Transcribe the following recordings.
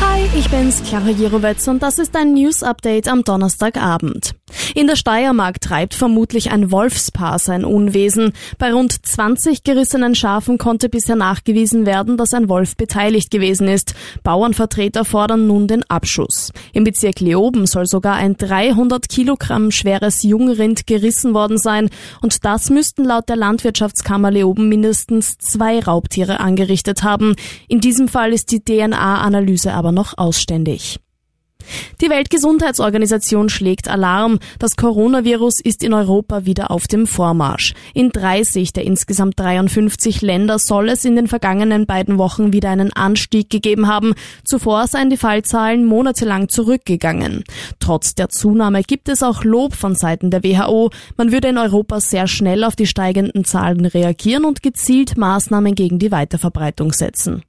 Hi, ich bin's, Clara Jirovetz und das ist ein News Update am Donnerstagabend. In der Steiermark treibt vermutlich ein Wolfspaar sein Unwesen. Bei rund 20 gerissenen Schafen konnte bisher nachgewiesen werden, dass ein Wolf beteiligt gewesen ist. Bauernvertreter fordern nun den Abschuss. Im Bezirk Leoben soll sogar ein 300 Kilogramm schweres Jungrind gerissen worden sein und das müssten laut der Landwirtschaftskammer Leoben mindestens zwei Raubtiere angerichtet haben. In diesem Fall ist die DNA-Analyse aber noch ausständig. Die Weltgesundheitsorganisation schlägt Alarm. Das Coronavirus ist in Europa wieder auf dem Vormarsch. In 30 der insgesamt 53 Länder soll es in den vergangenen beiden Wochen wieder einen Anstieg gegeben haben. Zuvor seien die Fallzahlen monatelang zurückgegangen. Trotz der Zunahme gibt es auch Lob von Seiten der WHO. Man würde in Europa sehr schnell auf die steigenden Zahlen reagieren und gezielt Maßnahmen gegen die Weiterverbreitung setzen.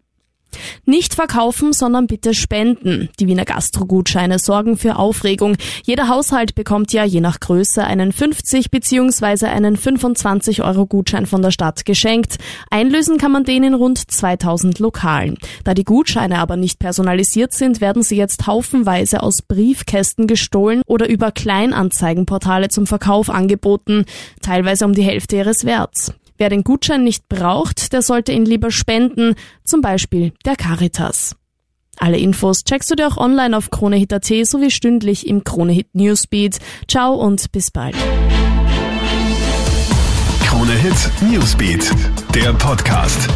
Nicht verkaufen, sondern bitte spenden. Die Wiener Gastrogutscheine sorgen für Aufregung. Jeder Haushalt bekommt ja je nach Größe einen 50 bzw. einen 25 Euro Gutschein von der Stadt geschenkt. Einlösen kann man den in rund 2000 Lokalen. Da die Gutscheine aber nicht personalisiert sind, werden sie jetzt haufenweise aus Briefkästen gestohlen oder über Kleinanzeigenportale zum Verkauf angeboten, teilweise um die Hälfte ihres Werts. Wer den Gutschein nicht braucht, der sollte ihn lieber spenden, zum Beispiel der Caritas. Alle Infos checkst du dir auch online auf KroneHit.at sowie stündlich im KroneHit Newsbeat. Ciao und bis bald. KroneHit Newsbeat, der Podcast.